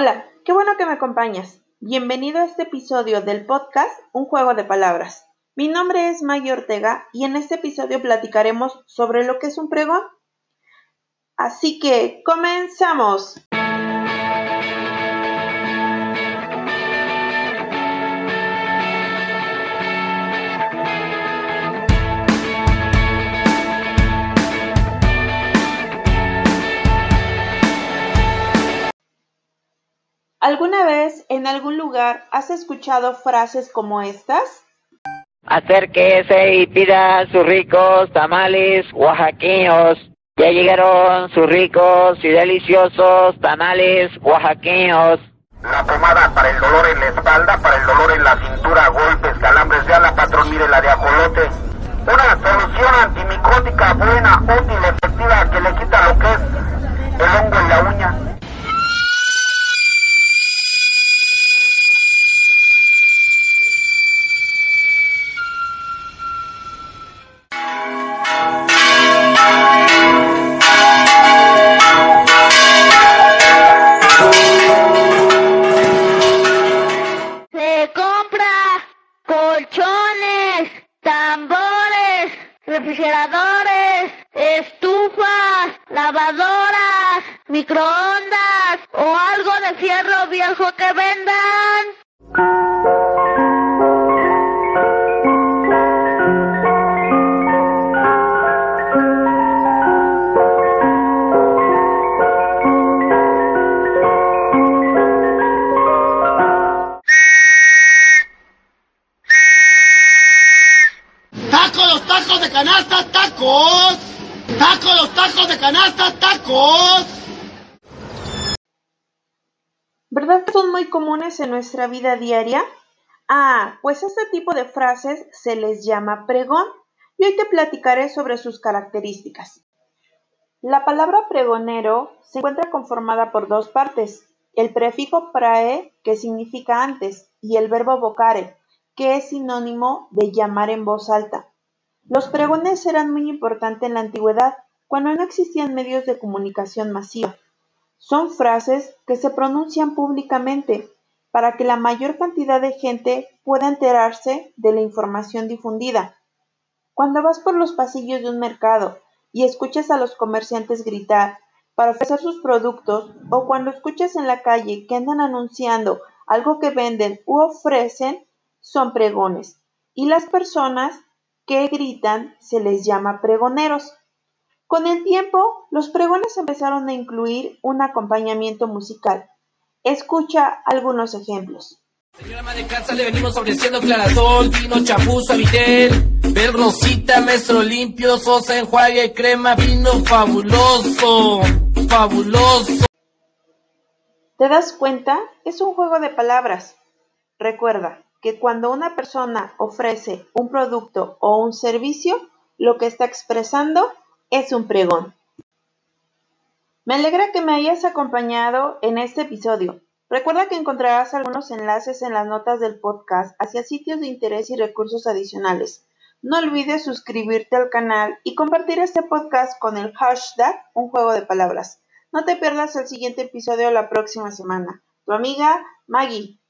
Hola, qué bueno que me acompañas. Bienvenido a este episodio del podcast Un juego de palabras. Mi nombre es Maggie Ortega y en este episodio platicaremos sobre lo que es un pregón. Así que, comenzamos. ¿Alguna vez en algún lugar has escuchado frases como estas? Acérquese y pida sus ricos tamales oaxaqueños. Ya llegaron sus ricos y deliciosos tamales oaxaqueños. La pomada para el dolor en la espalda, para el dolor en la cintura, golpes, calambres, ya la patrón, mire la de ajolote. Una solución antimicrótica buena, tambores, refrigeradores, estufas, lavadoras, microondas o algo de fierro viejo que vendan. Tacos! ¡Taco los tacos de canasta, tacos! ¿Verdad que son muy comunes en nuestra vida diaria? Ah, pues este tipo de frases se les llama pregón y hoy te platicaré sobre sus características. La palabra pregonero se encuentra conformada por dos partes, el prefijo prae, que significa antes, y el verbo vocare, que es sinónimo de llamar en voz alta. Los pregones eran muy importantes en la antigüedad, cuando no existían medios de comunicación masiva. Son frases que se pronuncian públicamente para que la mayor cantidad de gente pueda enterarse de la información difundida. Cuando vas por los pasillos de un mercado y escuchas a los comerciantes gritar para ofrecer sus productos o cuando escuchas en la calle que andan anunciando algo que venden u ofrecen, son pregones. Y las personas que gritan se les llama pregoneros. Con el tiempo, los pregones empezaron a incluir un acompañamiento musical. Escucha algunos ejemplos. Señora ama de casa, le venimos ofreciendo clarasol, vino, champú, suavitel, ver rosita, maestro limpio, sosa, enjuague, crema, vino fabuloso, fabuloso. ¿Te das cuenta? Es un juego de palabras. Recuerda que cuando una persona ofrece un producto o un servicio, lo que está expresando es un pregón. Me alegra que me hayas acompañado en este episodio. Recuerda que encontrarás algunos enlaces en las notas del podcast hacia sitios de interés y recursos adicionales. No olvides suscribirte al canal y compartir este podcast con el hashtag Un Juego de Palabras. No te pierdas el siguiente episodio la próxima semana. Tu amiga Maggie.